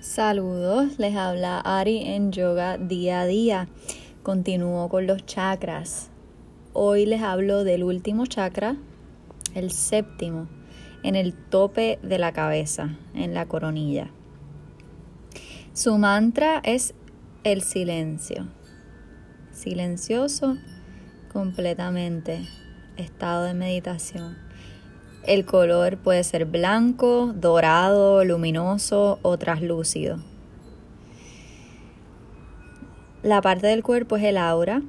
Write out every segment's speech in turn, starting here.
Saludos, les habla Ari en Yoga Día a Día. Continúo con los chakras. Hoy les hablo del último chakra, el séptimo, en el tope de la cabeza, en la coronilla. Su mantra es el silencio. Silencioso completamente. Estado de meditación. El color puede ser blanco, dorado, luminoso o traslúcido. La parte del cuerpo es el aura.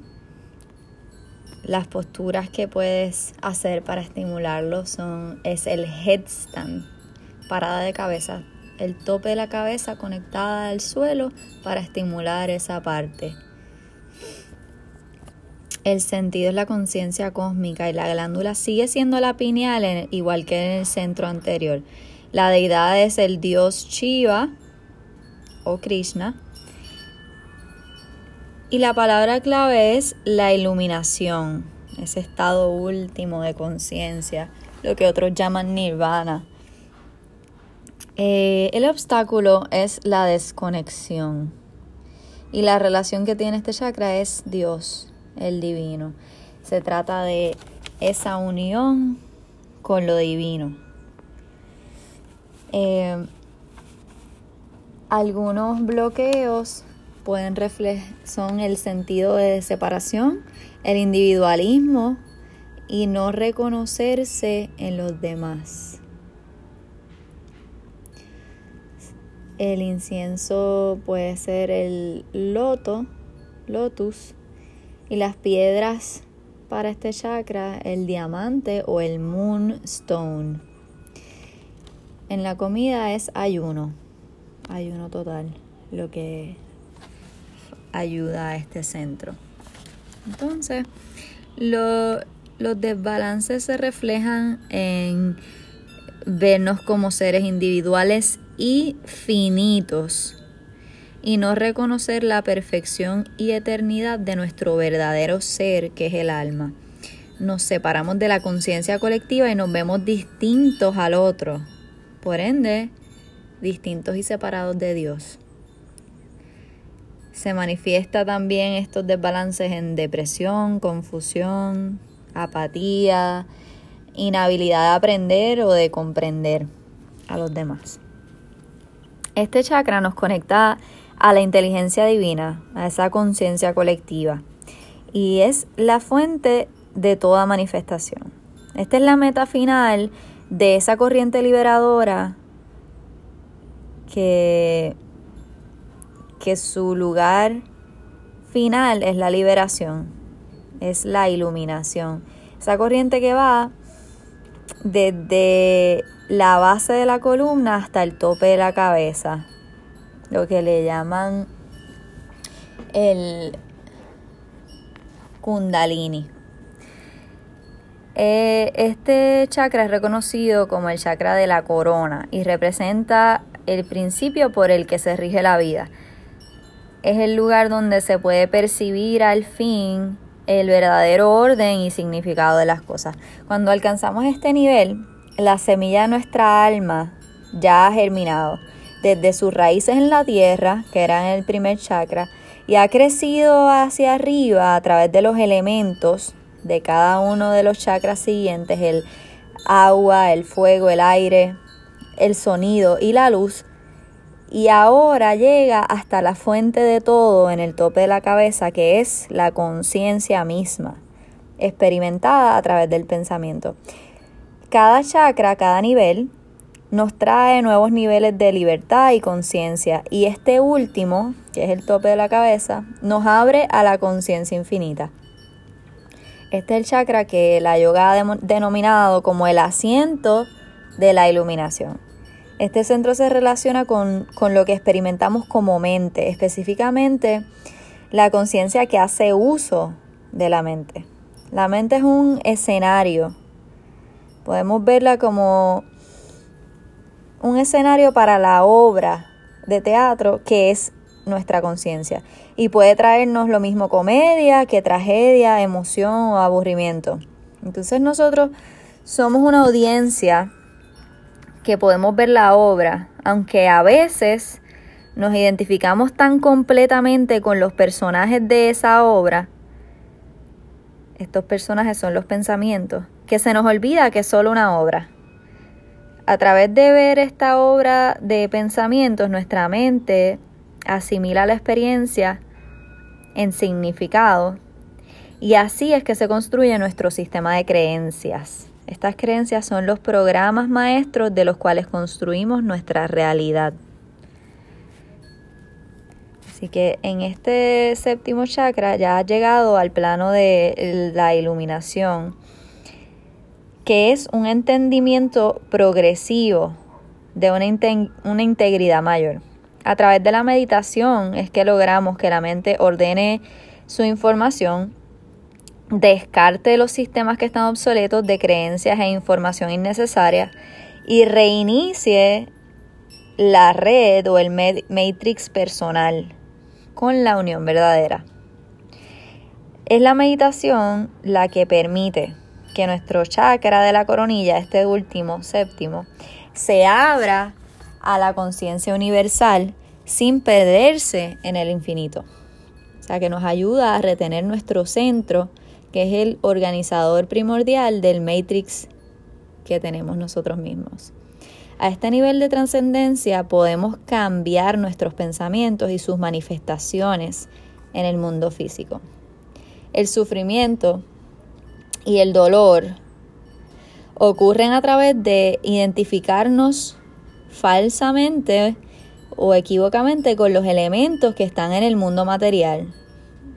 Las posturas que puedes hacer para estimularlo son es el headstand, parada de cabeza, el tope de la cabeza conectada al suelo para estimular esa parte. El sentido es la conciencia cósmica y la glándula sigue siendo la pineal igual que en el centro anterior. La deidad es el dios Shiva o Krishna. Y la palabra clave es la iluminación, ese estado último de conciencia, lo que otros llaman nirvana. Eh, el obstáculo es la desconexión. Y la relación que tiene este chakra es Dios el divino. Se trata de esa unión con lo divino. Eh, algunos bloqueos pueden son el sentido de separación, el individualismo y no reconocerse en los demás. El incienso puede ser el loto, lotus, y las piedras para este chakra, el diamante o el moonstone. En la comida es ayuno, ayuno total, lo que ayuda a este centro. Entonces, los desbalances se reflejan en vernos como seres individuales y finitos y no reconocer la perfección y eternidad de nuestro verdadero ser, que es el alma. Nos separamos de la conciencia colectiva y nos vemos distintos al otro, por ende, distintos y separados de Dios. Se manifiesta también estos desbalances en depresión, confusión, apatía, inhabilidad de aprender o de comprender a los demás. Este chakra nos conecta a la inteligencia divina, a esa conciencia colectiva. Y es la fuente de toda manifestación. Esta es la meta final de esa corriente liberadora que, que su lugar final es la liberación, es la iluminación. Esa corriente que va desde la base de la columna hasta el tope de la cabeza, lo que le llaman el kundalini. Eh, este chakra es reconocido como el chakra de la corona y representa el principio por el que se rige la vida. Es el lugar donde se puede percibir al fin el verdadero orden y significado de las cosas. Cuando alcanzamos este nivel, la semilla de nuestra alma ya ha germinado desde sus raíces en la tierra, que eran el primer chakra, y ha crecido hacia arriba a través de los elementos de cada uno de los chakras siguientes, el agua, el fuego, el aire, el sonido y la luz, y ahora llega hasta la fuente de todo en el tope de la cabeza, que es la conciencia misma, experimentada a través del pensamiento. Cada chakra, cada nivel, nos trae nuevos niveles de libertad y conciencia. Y este último, que es el tope de la cabeza, nos abre a la conciencia infinita. Este es el chakra que la yoga ha denominado como el asiento de la iluminación. Este centro se relaciona con, con lo que experimentamos como mente, específicamente la conciencia que hace uso de la mente. La mente es un escenario. Podemos verla como un escenario para la obra de teatro que es nuestra conciencia. Y puede traernos lo mismo comedia que tragedia, emoción o aburrimiento. Entonces nosotros somos una audiencia que podemos ver la obra, aunque a veces nos identificamos tan completamente con los personajes de esa obra, estos personajes son los pensamientos, que se nos olvida que es solo una obra. A través de ver esta obra de pensamientos, nuestra mente asimila la experiencia en significado y así es que se construye nuestro sistema de creencias. Estas creencias son los programas maestros de los cuales construimos nuestra realidad. Así que en este séptimo chakra ya ha llegado al plano de la iluminación, que es un entendimiento progresivo de una, integridad mayor. A través de la meditación es que logramos que la mente ordene su información, descarte los sistemas que están obsoletos de creencias e información innecesaria y reinicie la red o el matrix personal con la unión verdadera. Es la meditación la que permite que nuestro chakra de la coronilla, este último, séptimo, se abra a la conciencia universal sin perderse en el infinito. O sea, que nos ayuda a retener nuestro centro, que es el organizador primordial del matrix que tenemos nosotros mismos. A este nivel de trascendencia podemos cambiar nuestros pensamientos y sus manifestaciones en el mundo físico. El sufrimiento y el dolor ocurren a través de identificarnos falsamente o equivocamente con los elementos que están en el mundo material,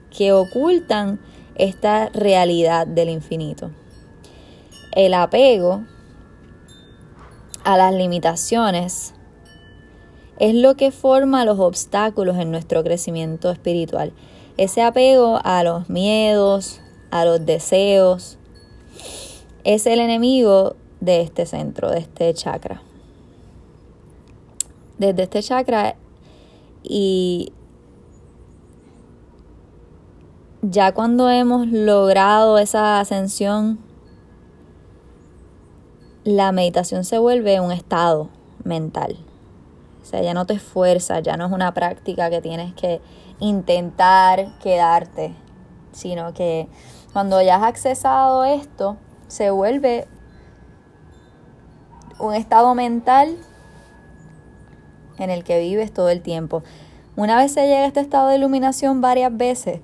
que ocultan esta realidad del infinito. El apego a las limitaciones es lo que forma los obstáculos en nuestro crecimiento espiritual. Ese apego a los miedos, a los deseos, es el enemigo de este centro, de este chakra. Desde este chakra y ya cuando hemos logrado esa ascensión la meditación se vuelve un estado mental. O sea, ya no te esfuerzas, ya no es una práctica que tienes que intentar quedarte, sino que cuando ya has accesado esto, se vuelve un estado mental en el que vives todo el tiempo. Una vez se llega a este estado de iluminación varias veces,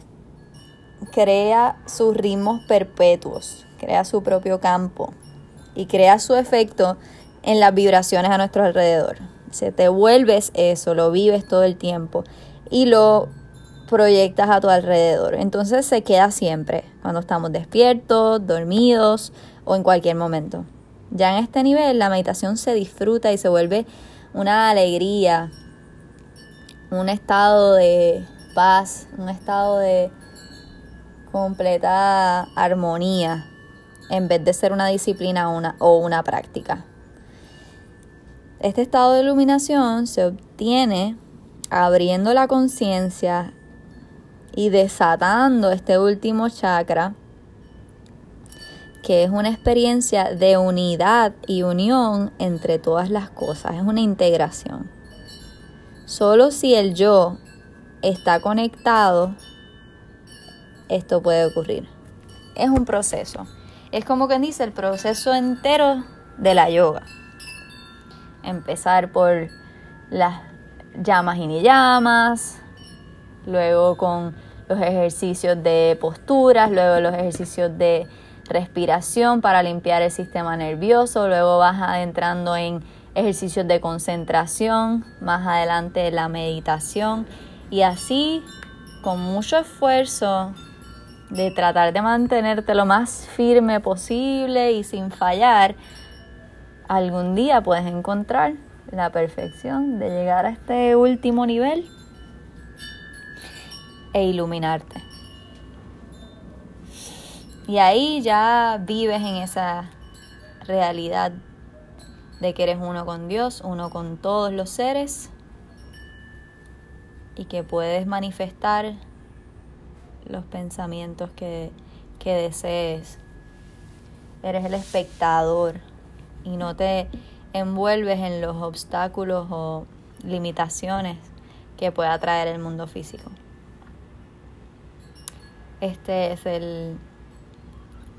crea sus ritmos perpetuos, crea su propio campo y crea su efecto en las vibraciones a nuestro alrededor. Se te vuelves eso, lo vives todo el tiempo y lo proyectas a tu alrededor. Entonces se queda siempre, cuando estamos despiertos, dormidos o en cualquier momento. Ya en este nivel la meditación se disfruta y se vuelve una alegría, un estado de paz, un estado de completa armonía en vez de ser una disciplina una, o una práctica. Este estado de iluminación se obtiene abriendo la conciencia y desatando este último chakra, que es una experiencia de unidad y unión entre todas las cosas, es una integración. Solo si el yo está conectado, esto puede ocurrir. Es un proceso. Es como quien dice el proceso entero de la yoga. Empezar por las llamas y ni llamas, luego con los ejercicios de posturas, luego los ejercicios de respiración para limpiar el sistema nervioso, luego vas adentrando en ejercicios de concentración, más adelante la meditación y así con mucho esfuerzo de tratar de mantenerte lo más firme posible y sin fallar, algún día puedes encontrar la perfección de llegar a este último nivel e iluminarte. Y ahí ya vives en esa realidad de que eres uno con Dios, uno con todos los seres y que puedes manifestar los pensamientos que, que desees. Eres el espectador y no te envuelves en los obstáculos o limitaciones que pueda traer el mundo físico. Este es el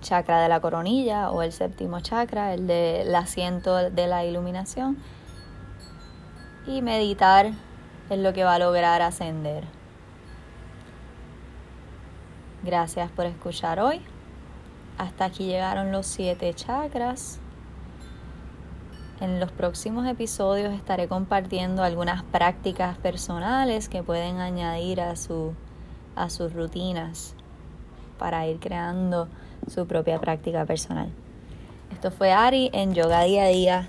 chakra de la coronilla o el séptimo chakra, el del asiento de la iluminación. Y meditar es lo que va a lograr ascender. Gracias por escuchar hoy. Hasta aquí llegaron los siete chakras. En los próximos episodios estaré compartiendo algunas prácticas personales que pueden añadir a, su, a sus rutinas para ir creando su propia práctica personal. Esto fue Ari en Yoga Día a Día.